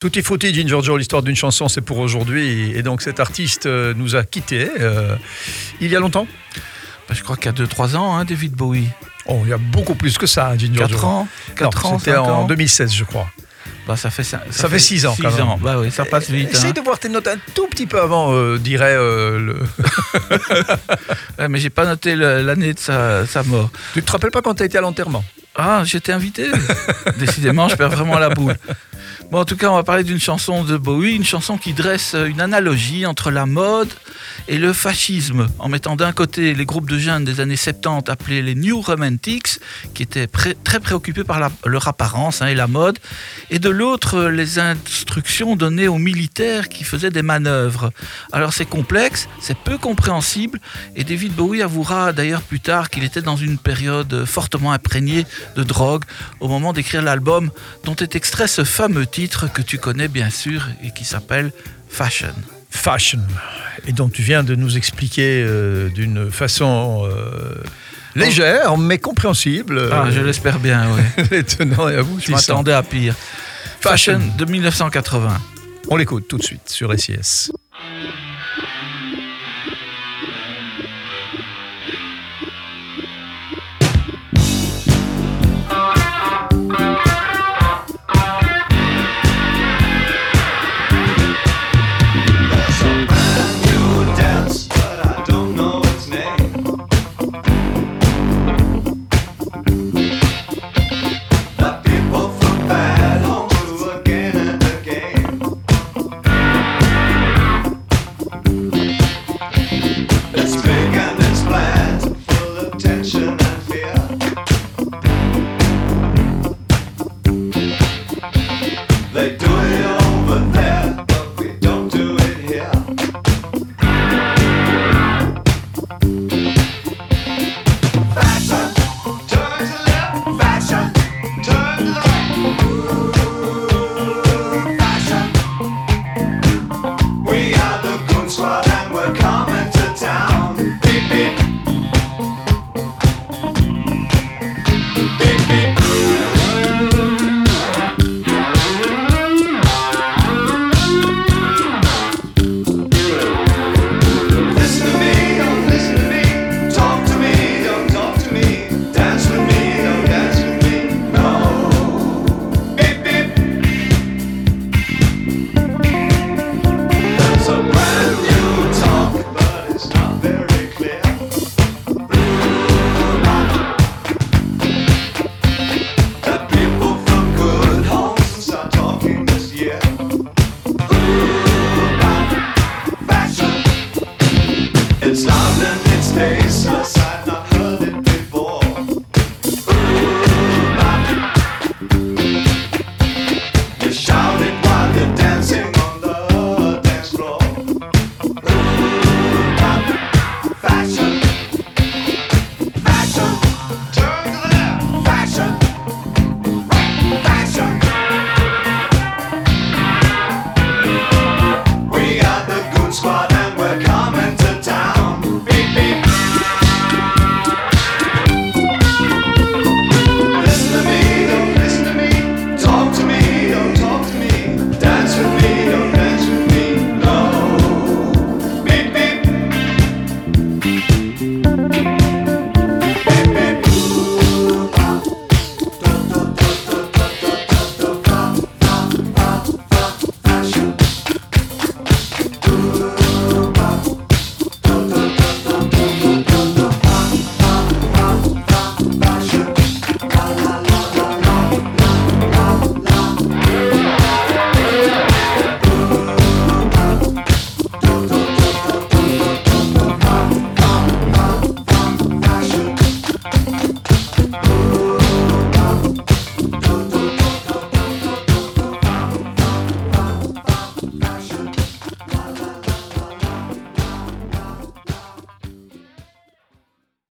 Tutti frutti, Ginger Joe, l'histoire d'une chanson, c'est pour aujourd'hui. Et donc cet artiste euh, nous a quittés euh, il y a longtemps? Bah, Je crois qu'il y a 2-3 ans, hein, David Bowie. Oh, il y a beaucoup plus que ça, Ginger 4 Joe. ans Non, 4 ans, C'était 5 en ans 2016, je crois. Bah, ça fait, ça, Ça fait six ans, six quand même. ans. Bah oui, ça passe vite. Essaye hein. de voir tes notes un tout petit peu avant, euh, dirait euh, le. Ouais, mais j'ai pas noté l'année de sa, sa mort. tu te rappelles pas quand tu as été à l'enterrement? Ah, j'étais invité. Décidément, je perds vraiment la boule. Bon, en tout cas, on va parler d'une chanson de Bowie, une chanson qui dresse une analogie entre la mode et le fascisme, en mettant d'un côté les groupes de jeunes des années 70 appelés les New Romantics, qui étaient très préoccupés par leur apparence hein, et la mode, et de l'autre les instructions données aux militaires qui faisaient des manœuvres. Alors c'est complexe, c'est peu compréhensible, et David Bowie avouera d'ailleurs plus tard qu'il était dans une période fortement imprégnée de drogue au moment d'écrire l'album dont est extrait ce fameux titre que tu connais bien sûr et qui s'appelle Fashion. Fashion. Et dont tu viens de nous expliquer euh, d'une façon euh, légère, mais compréhensible. Ah, euh, je l'espère bien, oui. les tenants et Je aboutissants. m'attendais à pire. Fashion. Fashion de 1980. On l'écoute tout de suite sur SIS. Tension and fear.